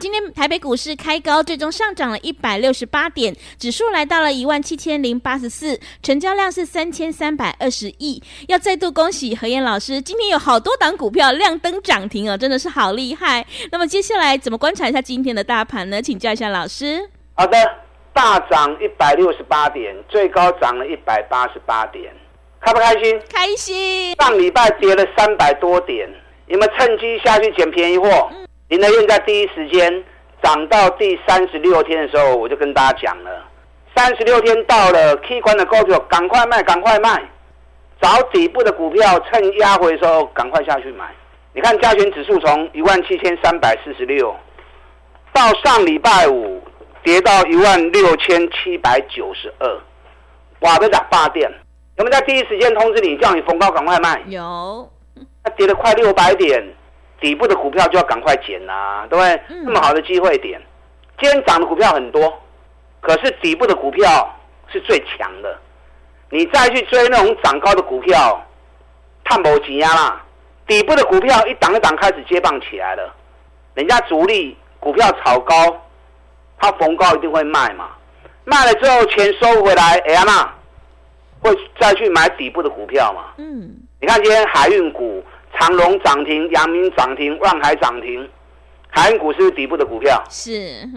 今天台北股市开高，最终上涨了一百六十八点，指数来到了一万七千零八十四，成交量是三千三百二十亿。要再度恭喜何燕老师，今天有好多档股票亮灯涨停哦，真的是好厉害。那么接下来怎么观察一下今天的大盘呢？请教一下老师。好的，大涨一百六十八点，最高涨了一百八十八点，开不开心？开心。上礼拜跌了三百多点，有没有趁机下去捡便宜货？林德燕在第一时间涨到第三十六天的时候，我就跟大家讲了，三十六天到了，K 关的高票赶快卖，赶快卖，找底部的股票，趁压回的时候赶快下去买。你看加权指数从一万七千三百四十六，到上礼拜五跌到一万六千七百九十二，哇，都涨八点。有没有在第一时间通知你，叫你逢高赶快卖？有，它跌了快六百点。底部的股票就要赶快捡呐，对不对？那么好的机会点，今天涨的股票很多，可是底部的股票是最强的。你再去追那种涨高的股票，探不急呀啦！底部的股票一档一档开始接棒起来了，人家主力股票炒高，他逢高一定会卖嘛，卖了之后钱收回来，哎呀嘛，会再去买底部的股票嘛。嗯，你看今天海运股。长隆涨停，阳明涨停，万海涨停，海运股是底部的股票。是。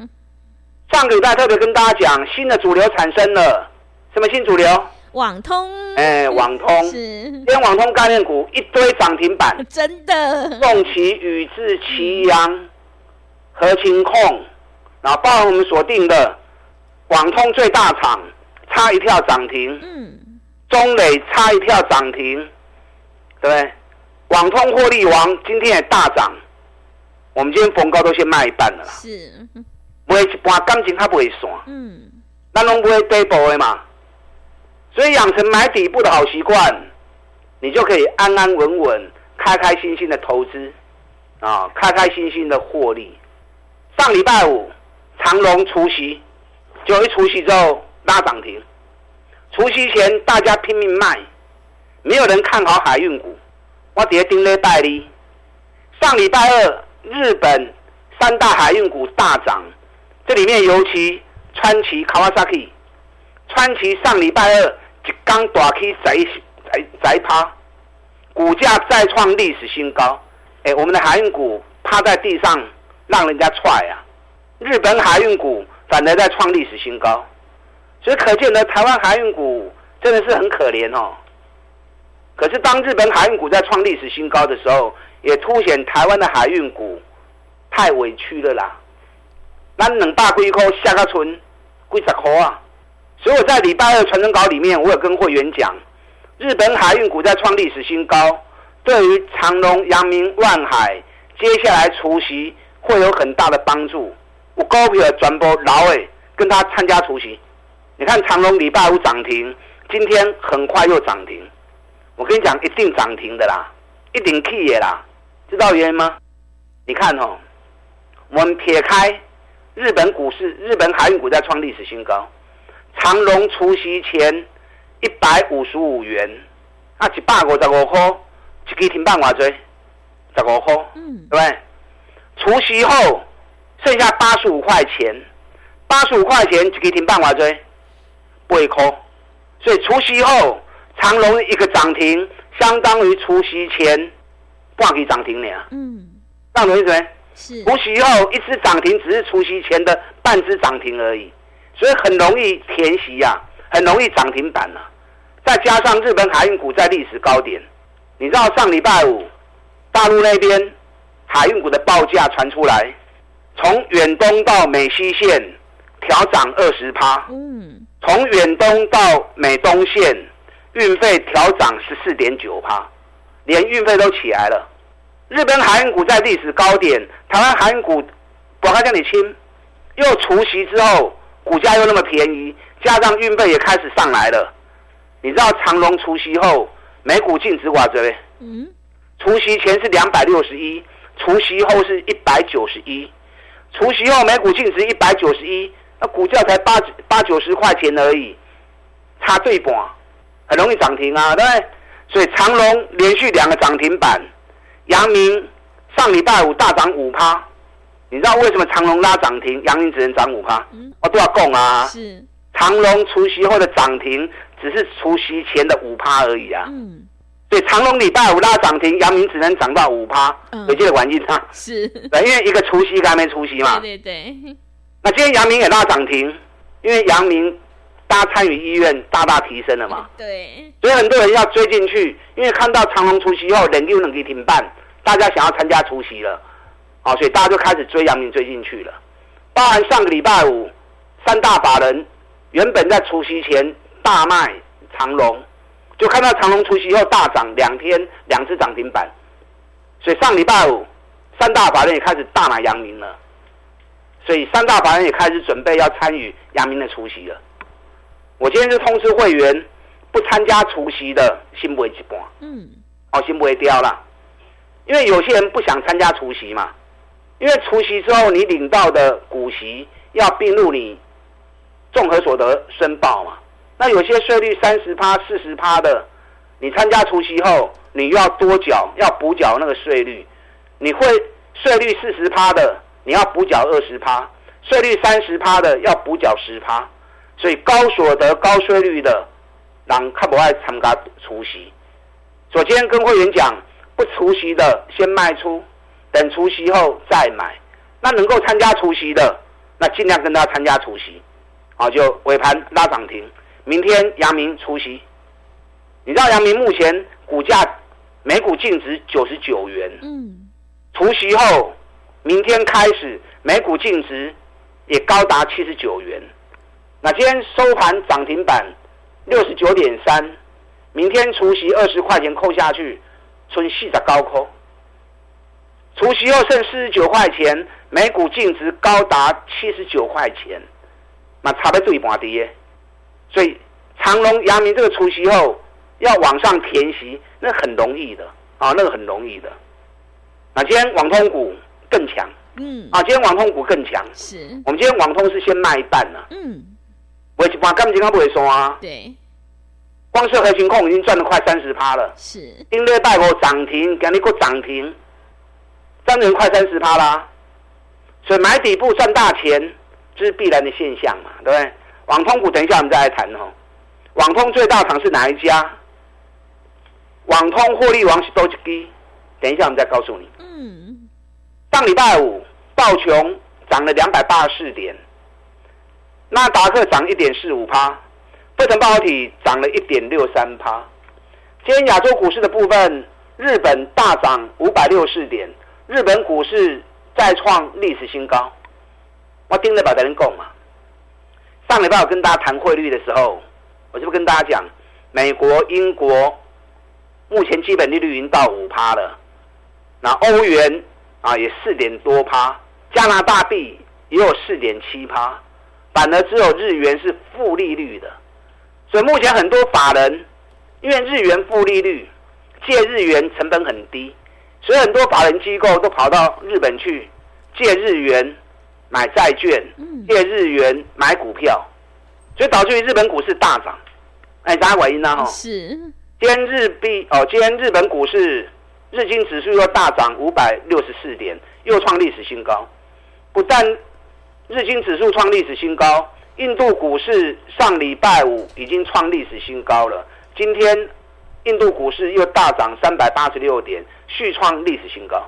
上个礼拜特别跟大家讲，新的主流产生了，什么新主流？网通。哎，网通。是。今天网通概念股一堆涨停板。真的。重旗、宇智、奇阳、和情控，然后包含我们锁定的网通最大厂，差一票涨停。嗯。中磊差一票涨停，对。网通获利王今天也大涨，我们今天逢高都先卖一半了啦。是，卖一半感情它不会散。嗯，那拢不会跌波的嘛。所以养成买底部的好习惯，你就可以安安稳稳、开开心心的投资啊，开开心心的获利。上礼拜五长隆除夕，就一除夕之后拉涨停。除夕前大家拼命卖，没有人看好海运股。我直接盯了代理，上礼拜二日本三大海运股大涨，这里面尤其川崎 Kawasaki，川崎上礼拜二一刚大 K 宅宅宅趴，股价再创历史新高。哎，我们的海运股趴在地上让人家踹啊，日本海运股反而在创历史新高，所以可见呢，台湾海运股真的是很可怜哦。可是，当日本海运股在创历史新高的时候，也凸显台湾的海运股太委屈了啦。那冷大龟壳下个村贵十块啊！所以我在礼拜二传真稿里面，我有跟会员讲，日本海运股在创历史新高，对于长隆、阳明、万海接下来除夕会有很大的帮助。我高票转播老伟跟他参加除夕，你看长隆礼拜五涨停，今天很快又涨停。我跟你讲，一定涨停的啦，一定 key 的啦，知道原因吗？你看哦，我们撇开日本股市，日本海运股在创历史新高，长隆除夕前一百五十五元，啊，一百五十五块，一支停板偌济，十五块，嗯，对不对？除夕后剩下八十五块钱，八十五块钱一支停板偌济，八块，所以除夕后。长隆一个涨停，相当于除夕前半支涨停呢。嗯，这懂意思没？是。除夕后一只涨停，只是除夕前的半只涨停而已，所以很容易填息呀，很容易涨停板呐。再加上日本海运股在历史高点，你知道上礼拜五大陆那边海运股的报价传出来，从远东到美西线调涨二十趴。嗯。从远东到美东线。运费调涨十四点九趴，连运费都起来了。日本海运股在历史高点，台湾海运股我看叫你清，又除息之后，股价又那么便宜，加上运费也开始上来了。你知道长隆除息后每股净值多少？嗯，除息前是两百六十一，除息后是一百九十一，除息后每股净值一百九十一，那股价才八八九十块钱而已，差对半，很容易涨停啊，对不对？所以长隆连续两个涨停板，阳明上礼拜五大涨五趴。你知道为什么长隆拉涨停，阳明只能涨五趴？我都要供啊！是长隆除夕后的涨停，只是除夕前的五趴而已啊！嗯，所以长隆礼拜五拉涨停，阳明只能涨到五趴，有这个环境差？是，对，因为一个除夕，一个还没除夕嘛。对对对。那今天阳明也拉涨停，因为阳明大家参与意愿大大提升了嘛。对。所以很多人要追进去，因为看到长隆除夕后人又能给停办，大家想要参加除夕了。啊，所以大家就开始追阳明追进去了。包含上个礼拜五，三大法人原本在除夕前大卖长隆，就看到长隆除夕后大涨两天，两次涨停板。所以上礼拜五，三大法人也开始大买阳明了。所以三大法人也开始准备要参与阳明的除夕了。我今天就通知会员，不参加除夕的，心不会一半。嗯，哦，心不会掉了，因为有些人不想参加除夕嘛。因为除夕之后，你领到的股息要并入你综合所得申报嘛？那有些税率三十趴、四十趴的，你参加除夕后，你又要多缴，要补缴那个税率。你会税率四十趴的，你要补缴二十趴；税率三十趴的，要补缴十趴。所以高所得、高税率的，人看不爱参加除息。昨天跟会员讲，不除息的先卖出。等除夕后再买，那能够参加除夕的，那尽量跟他参加除夕，啊，就尾盘拉涨停。明天阳明除夕，你知道阳明目前股价每股净值九十九元，嗯，除夕后明天开始每股净值也高达七十九元。那今天收盘涨停板六十九点三，明天除夕二十块钱扣下去，春细的高扣。除息后剩四十九块钱，每股净值高达七十九块钱，那差不多一半跌。所以长隆、阳明这个除息后要往上填息，那很容易的啊，那个很容易的。那今天网通股更强，嗯，啊，今天网通股更强。是，我们今天网通是先卖一半了，嗯，我一半，根本今天不会说啊。对，光是核心控已经赚了快三十趴了。是，今日拜我涨停，今日个涨停。三年快三十趴啦，所以买底部赚大钱，这是必然的现象嘛，对不对？网通股等一下我们再来谈哦。网通最大厂是哪一家？网通获利王是多吉，等一下我们再告诉你。嗯。上礼拜五道琼涨了两百八十四点，纳达克涨一点四五趴，费城半导体涨了一点六三趴。今天亚洲股市的部分，日本大涨五百六十四点。日本股市再创历史新高，我盯着把人讲嘛。上礼拜我跟大家谈汇率的时候，我就不跟大家讲，美国、英国目前基本利率已经到五趴了，那欧元啊也四点多趴，加拿大币也有四点七趴，反而只有日元是负利率的，所以目前很多法人因为日元负利率，借日元成本很低。所以很多法人机构都跑到日本去借日元买债券，借日元买股票，所以导致于日本股市大涨。哎，大家回应呢？哈，是。今天日币哦，今天日本股市日经指数又大涨五百六十四点，又创历史新高。不但日经指数创历史新高，印度股市上礼拜五已经创历史新高了。今天印度股市又大涨三百八十六点。续创历史新高，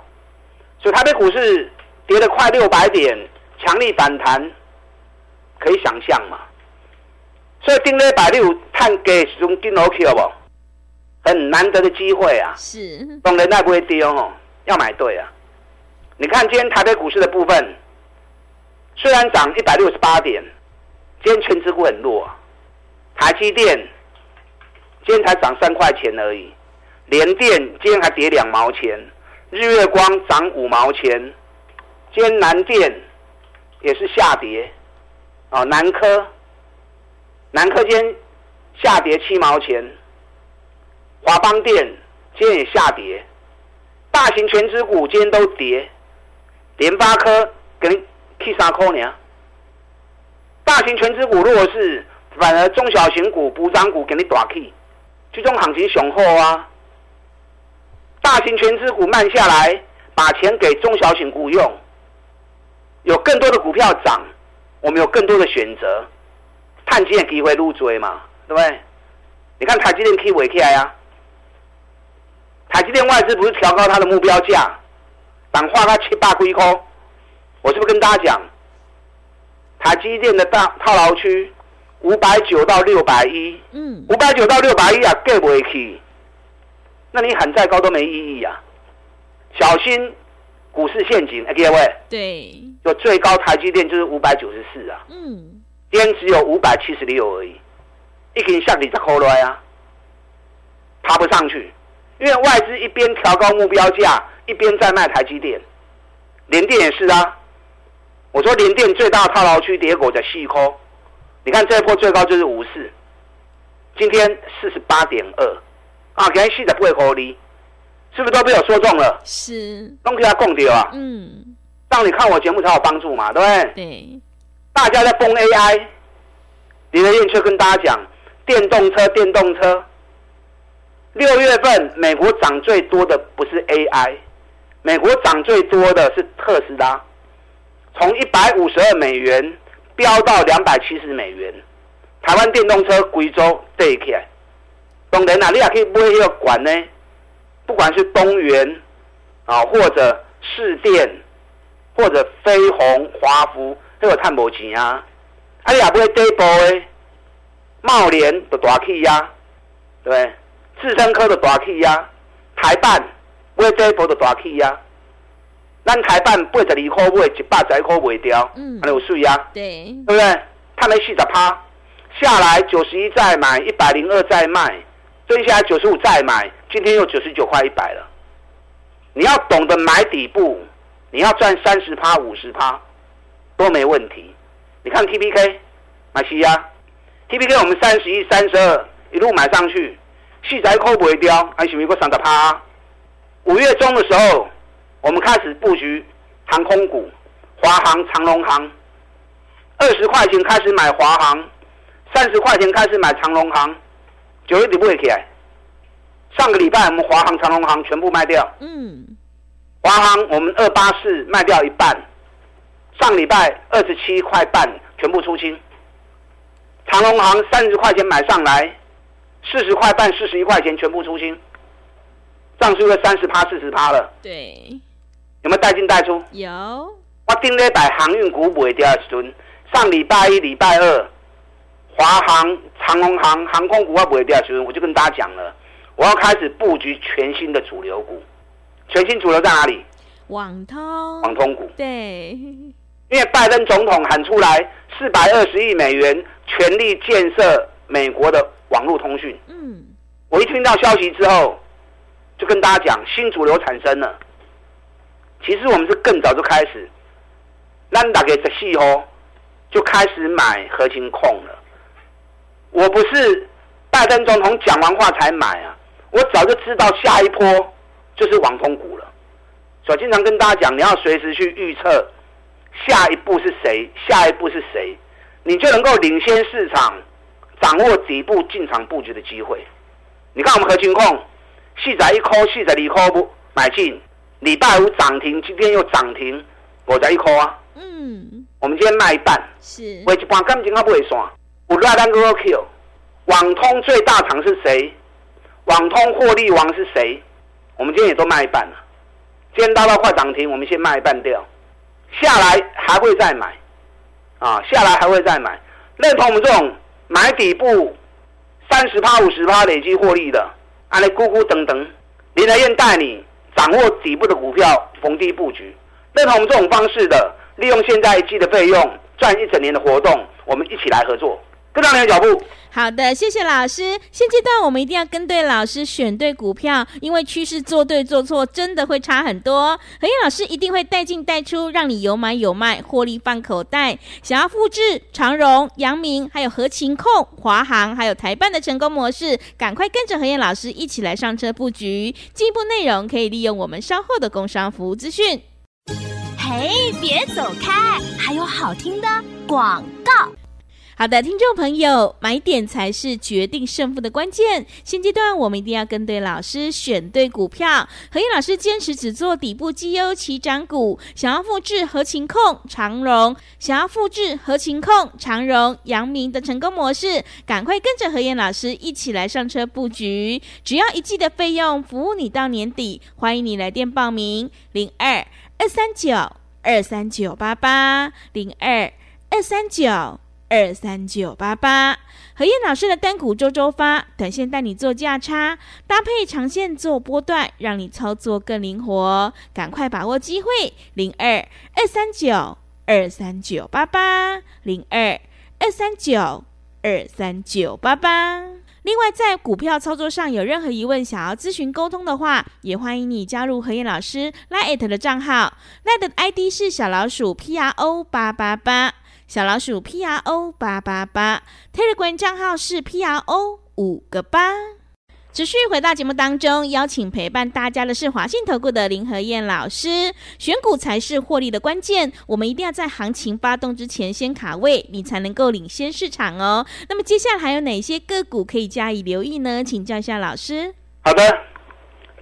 所以台北股市跌了快六百点，强力反弹，可以想象嘛。所以定了百六探给始终定 OK 不？很难得的机会啊！是，懂人那不会跌哦，要买对啊。你看今天台北股市的部分，虽然涨一百六十八点，今天全指股很弱，台积电今天才涨三块钱而已。联电今天还跌两毛钱，日月光涨五毛钱，今天南电也是下跌。哦，南科，南科今天下跌七毛钱，华邦电今天也下跌，大型全资股今天都跌，联发科给你 K 三块呢。大型全资股弱势，反而中小型股补涨股给你大 K，这种行情雄厚啊。大型全资股慢下来，把钱给中小型股用，有更多的股票涨，我们有更多的选择，探金的机会入追嘛，对不对？你看台积电可以尾起来啊，台积电外资不是调高它的目标价，涨化它七八归空，我是不是跟大家讲，台积电的大套牢区五百九到六百一，嗯，五百九到六百一啊，给不起。那你喊再高都没意义啊！小心股市陷阱，各位。对。就最高台积电就是五百九十四啊。嗯。今天只有五百七十六而已，一根下底在扣来啊，爬不上去，因为外资一边调高目标价，一边在卖台积电。联电也是啊。我说联电最大套牢区跌股在细抠，你看这一波最高就是五四，今天四十八点二。啊，给人细的不会合理，是不是都被我说中了？是，都可以来供掉啊。嗯，让你看我节目才有帮助嘛，对不对？对。大家在疯 AI，李德燕却跟大家讲，电动车，电动车。六月份美国涨最多的不是 AI，美国涨最多的是特斯拉，从一百五十二美元飙到两百七十美元。台湾电动车贵州对起来。当然啦，你也可以买一个管呢，不管是东元啊，或者市电，或者飞鸿、华福，都有探无钱啊。啊，你也不会跌波的，茂联的大气呀，对不对？智深科的大气呀，台办不会跌波的大气呀。咱台办八十二块买，一百十一块卖掉，嗯，还有税呀，对，对不对？他没四十趴，下来九十一再买，一百零二再卖。追下来九十五再买，今天又九十九块一百了。你要懂得买底部，你要赚三十趴、五十趴都没问题。你看 T P K 买西呀，T P K 我们三十一、三十二一路买上去，细仔扣不会掉，还是美国三十趴。五月中的时候，我们开始布局航空股，华航、长龙航，二十块钱开始买华航，三十块钱开始买长龙航。九月底不会起来。上个礼拜我们华航、长隆航全部卖掉。嗯。华航我们二八四卖掉一半，上礼拜二十七块半全部出清。长隆航三十块钱买上来，四十块半、四十一块钱全部出清，涨出了三十趴、四十趴了。对。有没有带进带出？有。我顶礼拜航运股卖掉的时阵，上礼拜一、礼拜二。华航、长隆航航空股要不会掉，所以我就跟大家讲了，我要开始布局全新的主流股。全新主流在哪里？网通。网通股。对。因为拜登总统喊出来四百二十亿美元全力建设美国的网络通讯。嗯。我一听到消息之后，就跟大家讲新主流产生了。其实我们是更早就开始，兰达给十四号就开始买核心控了。我不是拜登总统讲完话才买啊，我早就知道下一波就是网通股了，所以经常跟大家讲，你要随时去预测下一步是谁，下一步是谁，你就能够领先市场，掌握底部进场布局的机会。你看我们核心控，细仔一颗，细仔二颗不买进，礼拜五涨停，今天又涨停，我在一颗啊。嗯，我们今天卖一半，是，为一半感情还不会算。五拉单个 Q，网通最大厂是谁？网通获利王是谁？我们今天也都卖一半了。今天大到快涨停，我们先卖一半掉，下来还会再买，啊，下来还会再买。认同我们这种买底部三十趴、五十趴累积获利的，安利咕咕等等，林德燕带你掌握底部的股票，逢低布局。认同这种方式的，利用现在一季的费用赚一整年的活动，我们一起来合作。跟上你的脚步。好的，谢谢老师。现阶段我们一定要跟对老师，选对股票，因为趋势做对做错真的会差很多。何燕老师一定会带进带出，让你有买有卖，获利放口袋。想要复制长荣、阳明、还有合勤控、华航、还有台办的成功模式，赶快跟着何燕老师一起来上车布局。进一步内容可以利用我们稍后的工商服务资讯。嘿，别走开，还有好听的广告。好的，听众朋友，买点才是决定胜负的关键。现阶段我们一定要跟对老师，选对股票。何燕老师坚持只做底部绩优起涨股。想要复制合情控、长荣，想要复制合情控、长荣、阳明的成功模式，赶快跟着何燕老师一起来上车布局。只要一季的费用，服务你到年底。欢迎你来电报名：零二二三九二三九八八零二二三九。二三九八八，何燕老师的单股周周发，短线带你做价差，搭配长线做波段，让你操作更灵活。赶快把握机会，零二二三九二三九八八，零二二三九二三九八八。另外，在股票操作上有任何疑问，想要咨询沟通的话，也欢迎你加入何燕老师 Line 的账号，Line 的 ID 是小老鼠 P R O 八八八。小老鼠 P R O 八八八，Telegram 账号是 P R O 五个八。持续回到节目当中，邀请陪伴大家的是华信投顾的林和燕老师。选股才是获利的关键，我们一定要在行情发动之前先卡位，你才能够领先市场哦。那么接下来还有哪些个股可以加以留意呢？请教一下老师。好的，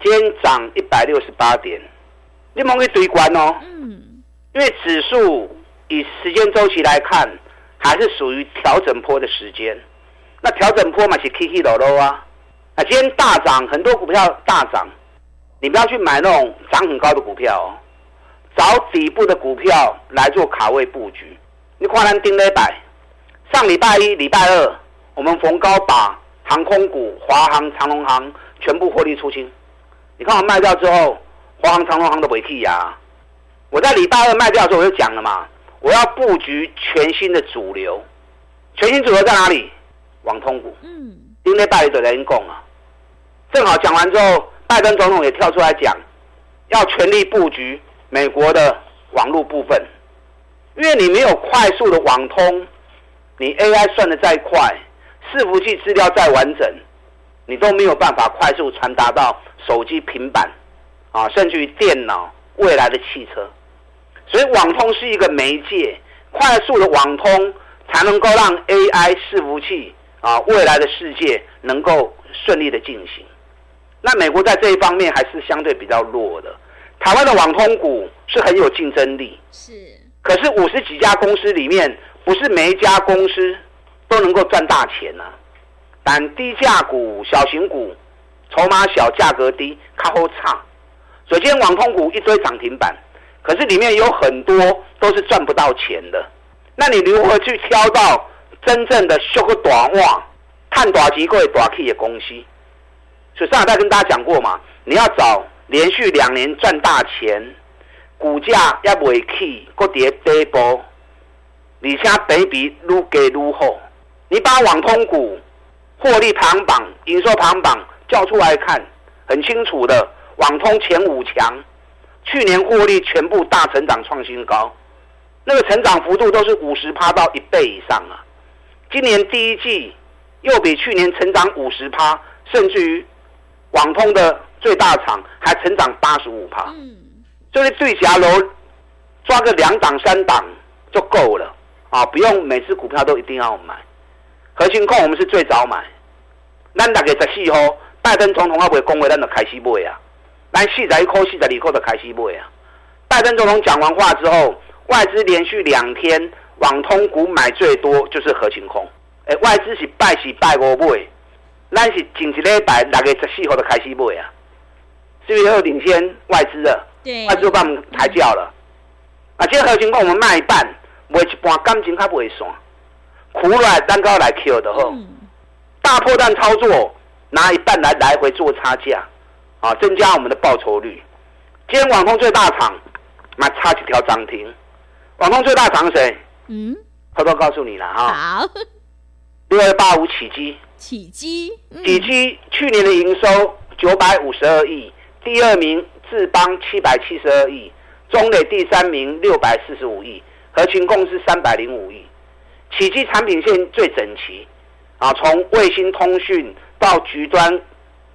今天涨一百六十八点，你们可以追关哦。嗯，因为指数。以时间周期来看，还是属于调整坡的时间。那调整坡嘛是 K K 落落啊。那今天大涨，很多股票大涨，你不要去买那种涨很高的股票哦，找底部的股票来做卡位布局。你看咱丁磊百，上礼拜一、礼拜二，我们逢高把航空股、华航、长龙航全部获利出清。你看我卖掉之后，华航、长龙航都不会去呀。我在礼拜二卖掉的时候我就讲了嘛。我要布局全新的主流，全新主流在哪里？网通股。嗯，今天拜登在讲啊，正好讲完之后，拜登总统也跳出来讲，要全力布局美国的网络部分，因为你没有快速的网通，你 AI 算的再快，伺服器资料再完整，你都没有办法快速传达到手机、平板，啊，甚至于电脑未来的汽车。所以网通是一个媒介，快速的网通才能够让 AI 伺服器啊未来的世界能够顺利的进行。那美国在这一方面还是相对比较弱的。台湾的网通股是很有竞争力，是。可是五十几家公司里面，不是每一家公司都能够赚大钱呐。但低价股、小型股，筹码小、价格低，卡后差。首先，网通股一堆涨停板。可是里面有很多都是赚不到钱的，那你如何去挑到真正的修个短袜、看短期贵短 K 的公司？所以上海在跟大家讲过嘛，你要找连续两年赚大钱，股价要未起，个跌跌波，你现在比比愈给愈好。你把网通股获利排行榜、营收排行榜叫出来看，很清楚的，网通前五强。去年获利全部大成长创新高，那个成长幅度都是五十趴到一倍以上啊！今年第一季又比去年成长五十趴，甚至于网通的最大厂还成长八十五趴。嗯，所以对峡楼抓个两档三档就够了啊，不用每次股票都一定要买。核心控我们是最早买，咱大概十四号拜登总统要会恭维咱就开始买啊。来，四十一扣，四十二扣的开始买啊！拜登总统讲完话之后，外资连续两天网通股买最多就是合情控。哎，外资是拜是拜五买，咱是前一礼拜六月十四号的开始买啊，是不是又领先外资了？对，外资把我们抬轿了。啊，这合情控我们卖一半，卖一半感情较不会散，苦来蛋糕来 Q 的吼，大破蛋操作拿一半来来回做差价。啊，增加我们的报酬率。今天网通最大厂，那差几条涨停。网通最大厂谁？嗯，偷偷告诉你了哈。好。六二八五起基，起基，起基去年的营收九百五十二亿，第二名智邦七百七十二亿，中磊第三名六百四十五亿，合群共是三百零五亿。起基产品线最整齐，啊，从卫星通讯到局端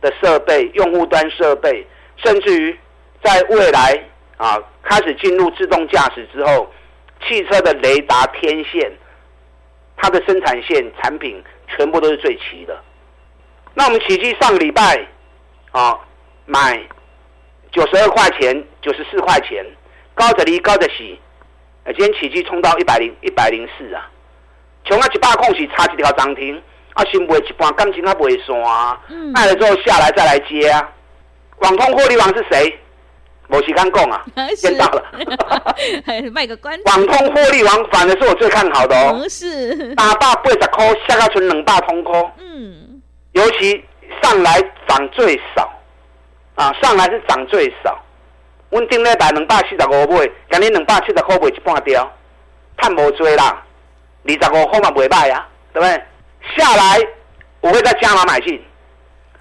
的设备、用户端设备，甚至于在未来啊开始进入自动驾驶之后，汽车的雷达天线，它的生产线产品全部都是最齐的。那我们奇迹上个礼拜啊买九十二块钱、九十四块钱，高着离高着洗，今天奇迹冲到一百零一百零四啊。从啊一百空是差一条涨停，啊先卖一半，感情啊卖散啊，卖了之后下来再来接啊。网通获利王是谁？我时间讲啊，先到了。卖个关。网通获利王反而是我最看好的哦。是。打八八十块，下个存两百通空。嗯。尤其上来涨最少，啊，上来是涨最少。稳定咧百两百四十五买，今日两百七十块卖一半掉，赚无多啦。二十五号嘛不会卖呀，对不对？下来我会再加码买进，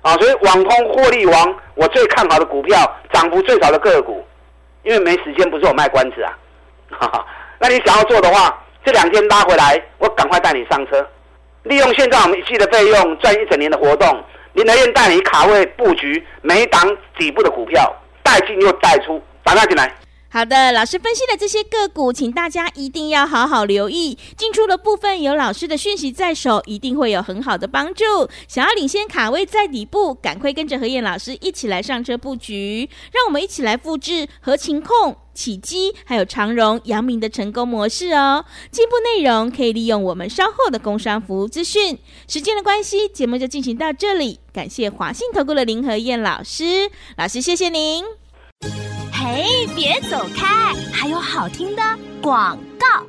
啊，所以网通获利王，我最看好的股票，涨幅最少的个股，因为没时间，不是我卖关子啊，哈哈。那你想要做的话，这两天拉回来，我赶快带你上车，利用现在我们一季的费用赚一整年的活动，林德燕带你卡位布局每档底部的股票，带进又带出，打进来。好的，老师分析的这些个股，请大家一定要好好留意。进出的部分有老师的讯息在手，一定会有很好的帮助。想要领先卡位在底部，赶快跟着何燕老师一起来上车布局。让我们一起来复制合情控、起基还有长荣、阳明的成功模式哦。进步内容可以利用我们稍后的工商服务资讯。时间的关系，节目就进行到这里。感谢华信投顾的林何燕老师，老师谢谢您。哎，别走开！还有好听的广告。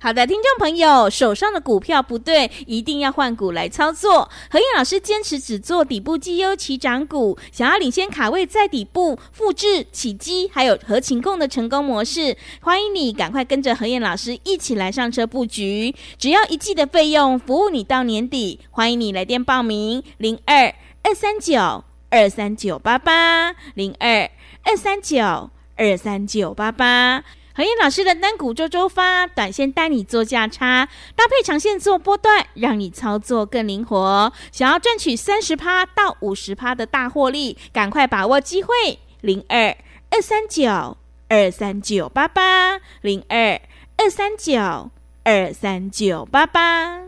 好的，听众朋友，手上的股票不对，一定要换股来操作。何燕老师坚持只做底部绩优起涨股，想要领先卡位在底部，复制起基还有合情控的成功模式。欢迎你赶快跟着何燕老师一起来上车布局，只要一季的费用，服务你到年底。欢迎你来电报名：零二二三九二三九八八零二。二三九二三九八八，何燕老师的单股周周发，短线带你做价差，搭配长线做波段，让你操作更灵活。想要赚取三十趴到五十趴的大获利，赶快把握机会！零二二三九二三九八八，零二二三九二三九八八。